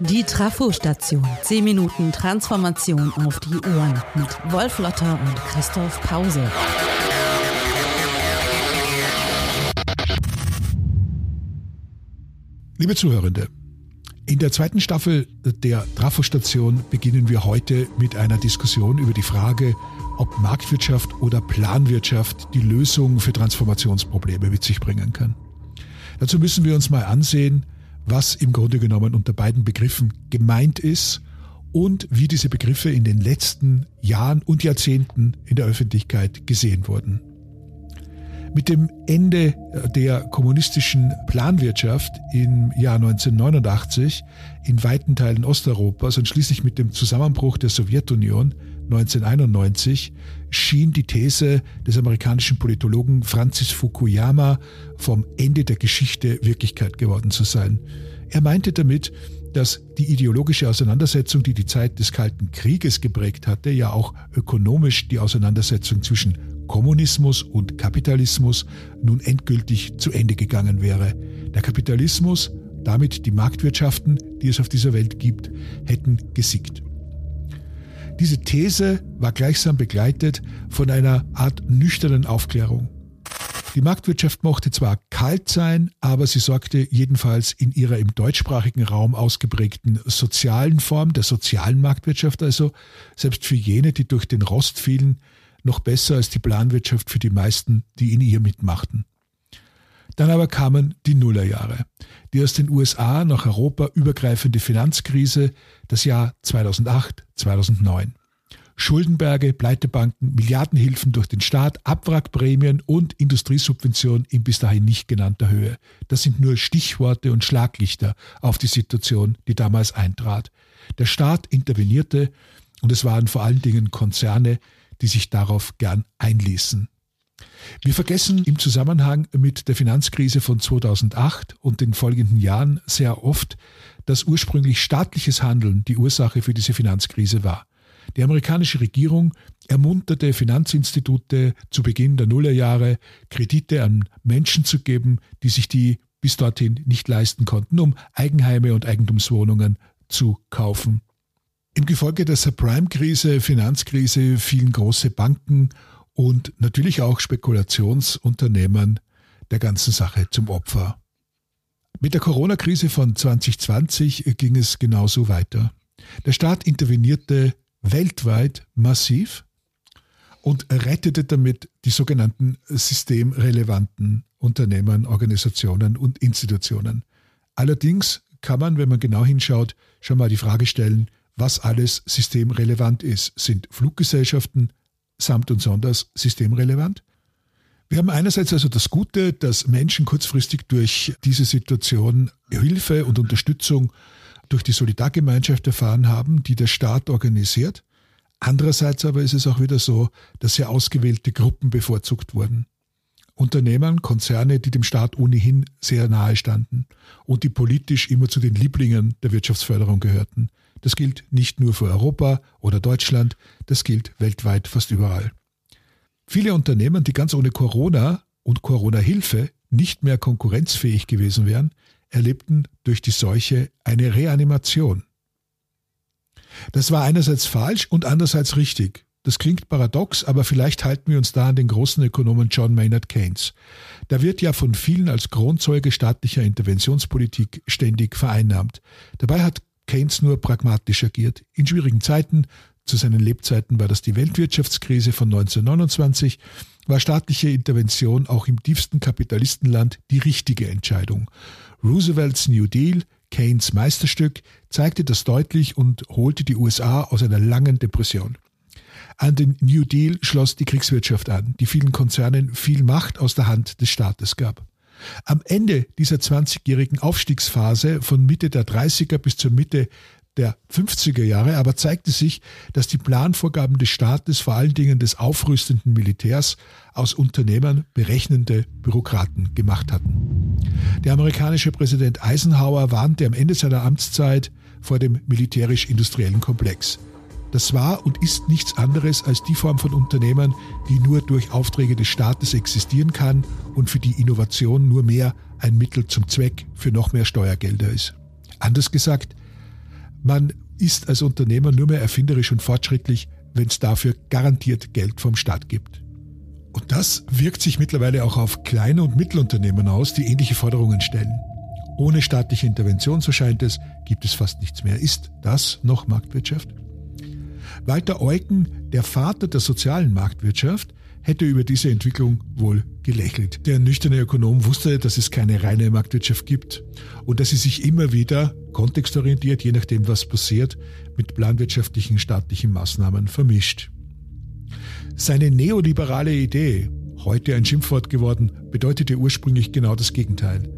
Die Trafo-Station. 10 Minuten Transformation auf die Ohren mit Wolf Lotter und Christoph Pause. Liebe Zuhörende, in der zweiten Staffel der Trafo-Station beginnen wir heute mit einer Diskussion über die Frage, ob Marktwirtschaft oder Planwirtschaft die Lösung für Transformationsprobleme mit sich bringen kann. Dazu müssen wir uns mal ansehen, was im Grunde genommen unter beiden Begriffen gemeint ist und wie diese Begriffe in den letzten Jahren und Jahrzehnten in der Öffentlichkeit gesehen wurden. Mit dem Ende der kommunistischen Planwirtschaft im Jahr 1989 in weiten Teilen Osteuropas und schließlich mit dem Zusammenbruch der Sowjetunion 1991 schien die These des amerikanischen Politologen Francis Fukuyama vom Ende der Geschichte Wirklichkeit geworden zu sein. Er meinte damit, dass die ideologische Auseinandersetzung, die die Zeit des Kalten Krieges geprägt hatte, ja auch ökonomisch die Auseinandersetzung zwischen Kommunismus und Kapitalismus nun endgültig zu Ende gegangen wäre. Der Kapitalismus, damit die Marktwirtschaften, die es auf dieser Welt gibt, hätten gesiegt. Diese These war gleichsam begleitet von einer Art nüchternen Aufklärung. Die Marktwirtschaft mochte zwar kalt sein, aber sie sorgte jedenfalls in ihrer im deutschsprachigen Raum ausgeprägten sozialen Form, der sozialen Marktwirtschaft also, selbst für jene, die durch den Rost fielen, noch besser als die Planwirtschaft für die meisten, die in ihr mitmachten. Dann aber kamen die Nullerjahre, die aus den USA nach Europa übergreifende Finanzkrise, das Jahr 2008, 2009. Schuldenberge, Pleitebanken, Milliardenhilfen durch den Staat, Abwrackprämien und Industriesubventionen in bis dahin nicht genannter Höhe. Das sind nur Stichworte und Schlaglichter auf die Situation, die damals eintrat. Der Staat intervenierte und es waren vor allen Dingen Konzerne, die sich darauf gern einließen. Wir vergessen im Zusammenhang mit der Finanzkrise von 2008 und den folgenden Jahren sehr oft, dass ursprünglich staatliches Handeln die Ursache für diese Finanzkrise war. Die amerikanische Regierung ermunterte Finanzinstitute zu Beginn der Nullerjahre, Kredite an Menschen zu geben, die sich die bis dorthin nicht leisten konnten, um Eigenheime und Eigentumswohnungen zu kaufen. Im Gefolge der Subprime-Krise, Finanzkrise fielen große Banken und natürlich auch Spekulationsunternehmen der ganzen Sache zum Opfer. Mit der Corona-Krise von 2020 ging es genauso weiter. Der Staat intervenierte weltweit massiv und rettete damit die sogenannten systemrelevanten Unternehmen, Organisationen und Institutionen. Allerdings kann man, wenn man genau hinschaut, schon mal die Frage stellen, was alles systemrelevant ist. Sind Fluggesellschaften samt und sonders systemrelevant? Wir haben einerseits also das Gute, dass Menschen kurzfristig durch diese Situation Hilfe und Unterstützung durch die Solidargemeinschaft erfahren haben, die der Staat organisiert. Andererseits aber ist es auch wieder so, dass sehr ausgewählte Gruppen bevorzugt wurden. Unternehmen, Konzerne, die dem Staat ohnehin sehr nahe standen und die politisch immer zu den Lieblingen der Wirtschaftsförderung gehörten. Das gilt nicht nur für Europa oder Deutschland, das gilt weltweit fast überall. Viele Unternehmen, die ganz ohne Corona und Corona-Hilfe nicht mehr konkurrenzfähig gewesen wären, erlebten durch die Seuche eine Reanimation. Das war einerseits falsch und andererseits richtig. Das klingt paradox, aber vielleicht halten wir uns da an den großen Ökonomen John Maynard Keynes. Da wird ja von vielen als Kronzeuge staatlicher Interventionspolitik ständig vereinnahmt. Dabei hat Keynes nur pragmatisch agiert. In schwierigen Zeiten, zu seinen Lebzeiten war das die Weltwirtschaftskrise von 1929, war staatliche Intervention auch im tiefsten Kapitalistenland die richtige Entscheidung. Roosevelts New Deal, Keynes Meisterstück, zeigte das deutlich und holte die USA aus einer langen Depression. An den New Deal schloss die Kriegswirtschaft an, die vielen Konzernen viel Macht aus der Hand des Staates gab. Am Ende dieser 20-jährigen Aufstiegsphase von Mitte der 30er bis zur Mitte der 50er Jahre aber zeigte sich, dass die Planvorgaben des Staates, vor allen Dingen des aufrüstenden Militärs, aus Unternehmern berechnende Bürokraten gemacht hatten. Der amerikanische Präsident Eisenhower warnte am Ende seiner Amtszeit vor dem militärisch-industriellen Komplex. Das war und ist nichts anderes als die Form von Unternehmen, die nur durch Aufträge des Staates existieren kann und für die Innovation nur mehr ein Mittel zum Zweck für noch mehr Steuergelder ist. Anders gesagt, man ist als Unternehmer nur mehr erfinderisch und fortschrittlich, wenn es dafür garantiert Geld vom Staat gibt. Und das wirkt sich mittlerweile auch auf kleine und Mittelunternehmen aus, die ähnliche Forderungen stellen. Ohne staatliche Intervention, so scheint es, gibt es fast nichts mehr. Ist das noch Marktwirtschaft? Walter Eucken, der Vater der sozialen Marktwirtschaft, hätte über diese Entwicklung wohl gelächelt. Der nüchterne Ökonom wusste, dass es keine reine Marktwirtschaft gibt und dass sie sich immer wieder kontextorientiert, je nachdem was passiert, mit planwirtschaftlichen staatlichen Maßnahmen vermischt. Seine neoliberale Idee, heute ein Schimpfwort geworden, bedeutete ursprünglich genau das Gegenteil.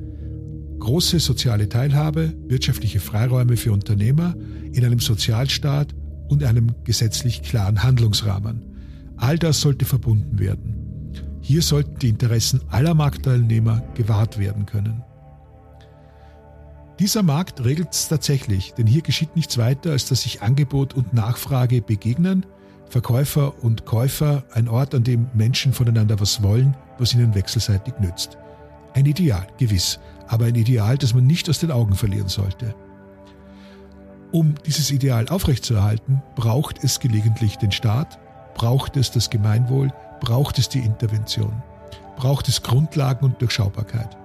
Große soziale Teilhabe, wirtschaftliche Freiräume für Unternehmer in einem Sozialstaat und einem gesetzlich klaren Handlungsrahmen. All das sollte verbunden werden. Hier sollten die Interessen aller Marktteilnehmer gewahrt werden können. Dieser Markt regelt es tatsächlich, denn hier geschieht nichts weiter, als dass sich Angebot und Nachfrage begegnen Verkäufer und Käufer ein Ort, an dem Menschen voneinander was wollen, was ihnen wechselseitig nützt. Ein Ideal, gewiss, aber ein Ideal, das man nicht aus den Augen verlieren sollte. Um dieses Ideal aufrechtzuerhalten, braucht es gelegentlich den Staat, braucht es das Gemeinwohl, braucht es die Intervention, braucht es Grundlagen und Durchschaubarkeit.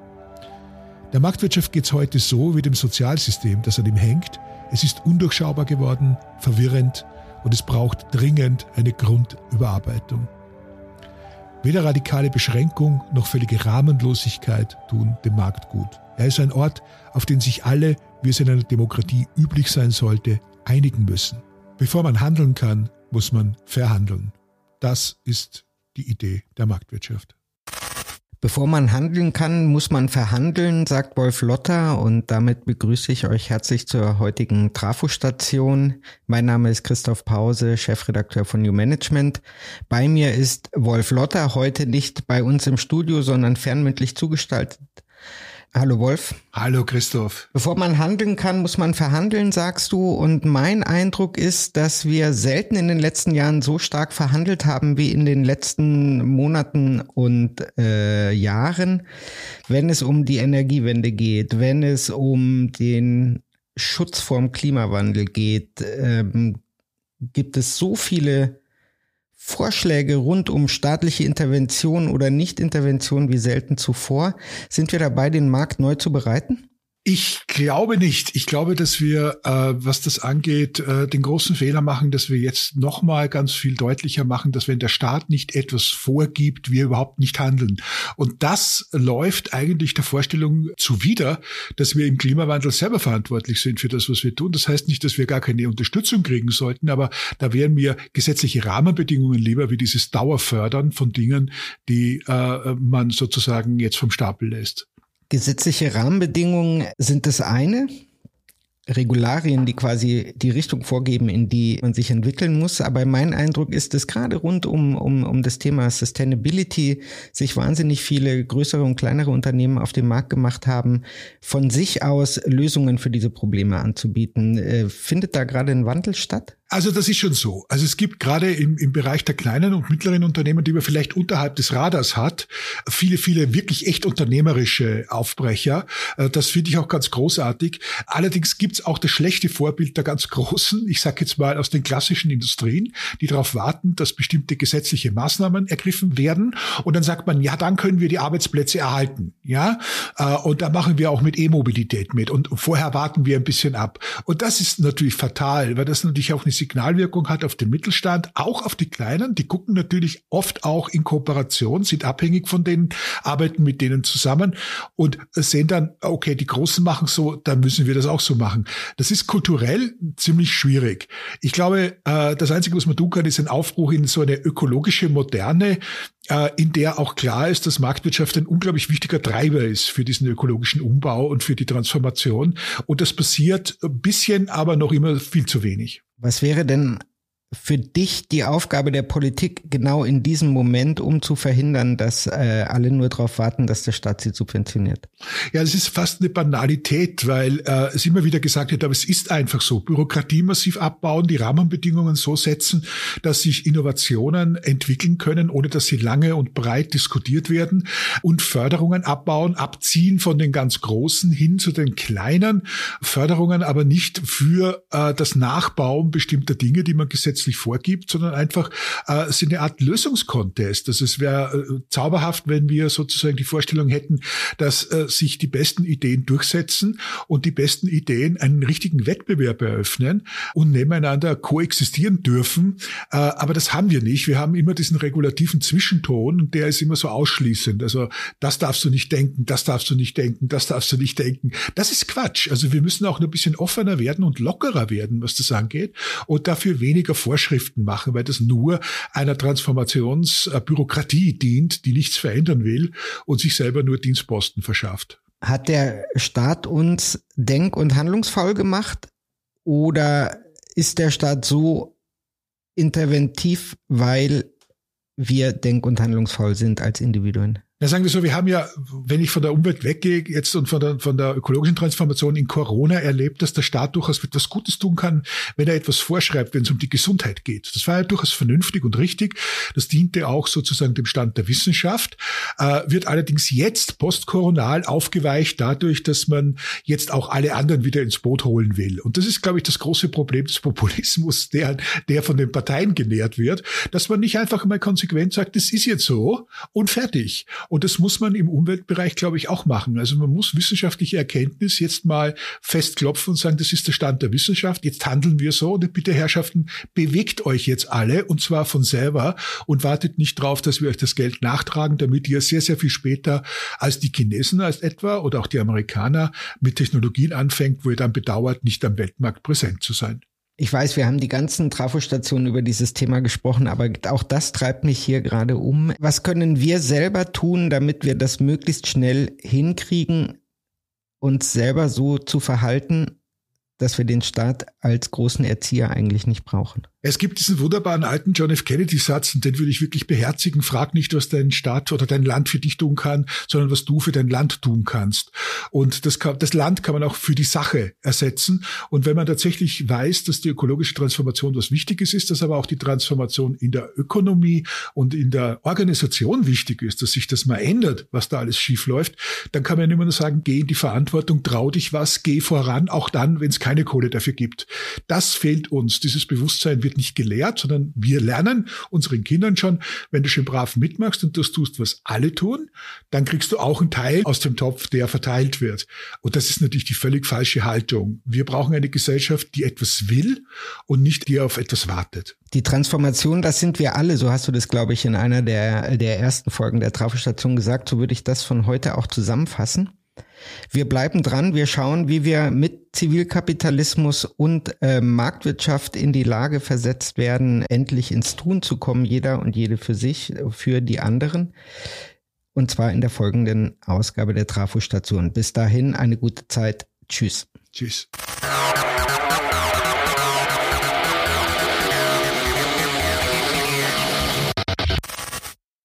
Der Marktwirtschaft geht es heute so wie dem Sozialsystem, das an ihm hängt. Es ist undurchschaubar geworden, verwirrend, und es braucht dringend eine Grundüberarbeitung. Weder radikale Beschränkung noch völlige Rahmenlosigkeit tun dem Markt gut. Er ist ein Ort, auf den sich alle, wie es in einer Demokratie üblich sein sollte, einigen müssen. Bevor man handeln kann, muss man verhandeln. Das ist die Idee der Marktwirtschaft. Bevor man handeln kann, muss man verhandeln, sagt Wolf Lotter und damit begrüße ich euch herzlich zur heutigen Trafo-Station. Mein Name ist Christoph Pause, Chefredakteur von New Management. Bei mir ist Wolf Lotter heute nicht bei uns im Studio, sondern fernmündlich zugestaltet. Hallo Wolf. Hallo Christoph. Bevor man handeln kann, muss man verhandeln, sagst du. Und mein Eindruck ist, dass wir selten in den letzten Jahren so stark verhandelt haben wie in den letzten Monaten und äh, Jahren, wenn es um die Energiewende geht, wenn es um den Schutz vorm Klimawandel geht, ähm, gibt es so viele Vorschläge rund um staatliche Intervention oder Nichtintervention wie selten zuvor. Sind wir dabei, den Markt neu zu bereiten? Ich glaube nicht. Ich glaube, dass wir, äh, was das angeht, äh, den großen Fehler machen, dass wir jetzt nochmal ganz viel deutlicher machen, dass wenn der Staat nicht etwas vorgibt, wir überhaupt nicht handeln. Und das läuft eigentlich der Vorstellung zuwider, dass wir im Klimawandel selber verantwortlich sind für das, was wir tun. Das heißt nicht, dass wir gar keine Unterstützung kriegen sollten, aber da wären mir gesetzliche Rahmenbedingungen lieber, wie dieses Dauerfördern von Dingen, die äh, man sozusagen jetzt vom Stapel lässt. Gesetzliche Rahmenbedingungen sind das eine. Regularien, die quasi die Richtung vorgeben, in die man sich entwickeln muss. Aber mein Eindruck ist, dass gerade rund um, um, um das Thema Sustainability sich wahnsinnig viele größere und kleinere Unternehmen auf den Markt gemacht haben, von sich aus Lösungen für diese Probleme anzubieten. Äh, findet da gerade ein Wandel statt? Also das ist schon so. Also es gibt gerade im, im Bereich der kleinen und mittleren Unternehmen, die man vielleicht unterhalb des Radars hat, viele, viele wirklich echt unternehmerische Aufbrecher. Äh, das finde ich auch ganz großartig. Allerdings gibt es auch das schlechte Vorbild der ganz großen, ich sage jetzt mal aus den klassischen Industrien, die darauf warten, dass bestimmte gesetzliche Maßnahmen ergriffen werden. Und dann sagt man, ja, dann können wir die Arbeitsplätze erhalten. Ja, äh, und da machen wir auch mit E-Mobilität mit. Und vorher warten wir ein bisschen ab. Und das ist natürlich fatal, weil das natürlich auch eine Signalwirkung hat auf den Mittelstand, auch auf die Kleinen. Die gucken natürlich oft auch in Kooperation, sind abhängig von denen, arbeiten mit denen zusammen und sehen dann, okay, die Großen machen so, dann müssen wir das auch so machen. Das ist kulturell ziemlich schwierig. Ich glaube, äh, das Einzige, was man tun kann, ist ein Aufbruch in so eine ökologische Moderne, in der auch klar ist, dass Marktwirtschaft ein unglaublich wichtiger Treiber ist für diesen ökologischen Umbau und für die Transformation. Und das passiert ein bisschen, aber noch immer viel zu wenig. Was wäre denn für dich die Aufgabe der Politik genau in diesem Moment, um zu verhindern, dass äh, alle nur darauf warten, dass der Staat sie subventioniert? Ja, es ist fast eine Banalität, weil äh, es immer wieder gesagt wird, aber es ist einfach so. Bürokratie massiv abbauen, die Rahmenbedingungen so setzen, dass sich Innovationen entwickeln können, ohne dass sie lange und breit diskutiert werden und Förderungen abbauen, abziehen von den ganz Großen hin zu den Kleinen. Förderungen aber nicht für äh, das Nachbauen bestimmter Dinge, die man gesetzt gesetzlich vorgibt, sondern einfach äh, ist eine Art Lösungskontest. Also es wäre äh, zauberhaft, wenn wir sozusagen die Vorstellung hätten, dass äh, sich die besten Ideen durchsetzen und die besten Ideen einen richtigen Wettbewerb eröffnen und nebeneinander koexistieren dürfen. Äh, aber das haben wir nicht. Wir haben immer diesen regulativen Zwischenton und der ist immer so ausschließend. Also das darfst du nicht denken, das darfst du nicht denken, das darfst du nicht denken. Das ist Quatsch. Also wir müssen auch ein bisschen offener werden und lockerer werden, was das angeht und dafür weniger vor Vorschriften machen, weil das nur einer Transformationsbürokratie dient, die nichts verändern will und sich selber nur Dienstposten verschafft. Hat der Staat uns denk- und handlungsfaul gemacht oder ist der Staat so interventiv, weil wir denk- und handlungsfaul sind als Individuen? Ja, sagen wir so, wir haben ja, wenn ich von der Umwelt weggehe jetzt und von der, von der ökologischen Transformation in Corona erlebt, dass der Staat durchaus etwas Gutes tun kann, wenn er etwas vorschreibt, wenn es um die Gesundheit geht. Das war ja durchaus vernünftig und richtig. Das diente auch sozusagen dem Stand der Wissenschaft, äh, wird allerdings jetzt postkoronal aufgeweicht dadurch, dass man jetzt auch alle anderen wieder ins Boot holen will. Und das ist, glaube ich, das große Problem des Populismus, der, der von den Parteien genährt wird, dass man nicht einfach mal konsequent sagt, das ist jetzt so und fertig und das muss man im Umweltbereich, glaube ich, auch machen. Also man muss wissenschaftliche Erkenntnis jetzt mal festklopfen und sagen, das ist der Stand der Wissenschaft. Jetzt handeln wir so. Und bitte, Herrschaften, bewegt euch jetzt alle und zwar von selber und wartet nicht drauf, dass wir euch das Geld nachtragen, damit ihr sehr, sehr viel später als die Chinesen als etwa oder auch die Amerikaner mit Technologien anfängt, wo ihr dann bedauert, nicht am Weltmarkt präsent zu sein. Ich weiß, wir haben die ganzen Trafostationen über dieses Thema gesprochen, aber auch das treibt mich hier gerade um. Was können wir selber tun, damit wir das möglichst schnell hinkriegen, uns selber so zu verhalten, dass wir den Staat als großen Erzieher eigentlich nicht brauchen? Es gibt diesen wunderbaren alten John F. Kennedy-Satz, und den würde ich wirklich beherzigen. Frag nicht, was dein Staat oder dein Land für dich tun kann, sondern was du für dein Land tun kannst. Und das, kann, das Land kann man auch für die Sache ersetzen. Und wenn man tatsächlich weiß, dass die ökologische Transformation was Wichtiges ist, dass aber auch die Transformation in der Ökonomie und in der Organisation wichtig ist, dass sich das mal ändert, was da alles schief läuft, dann kann man immer nur sagen, geh in die Verantwortung, trau dich was, geh voran, auch dann, wenn es keine Kohle dafür gibt. Das fehlt uns. Dieses Bewusstsein wird wird nicht gelehrt, sondern wir lernen unseren Kindern schon, wenn du schön brav mitmachst und das tust, was alle tun, dann kriegst du auch einen Teil aus dem Topf, der verteilt wird. Und das ist natürlich die völlig falsche Haltung. Wir brauchen eine Gesellschaft, die etwas will und nicht die auf etwas wartet. Die Transformation, das sind wir alle. So hast du das, glaube ich, in einer der, der ersten Folgen der Trafostation gesagt. So würde ich das von heute auch zusammenfassen. Wir bleiben dran, wir schauen, wie wir mit Zivilkapitalismus und äh, Marktwirtschaft in die Lage versetzt werden, endlich ins Tun zu kommen, jeder und jede für sich, für die anderen. Und zwar in der folgenden Ausgabe der Trafo-Station. Bis dahin eine gute Zeit. Tschüss. Tschüss.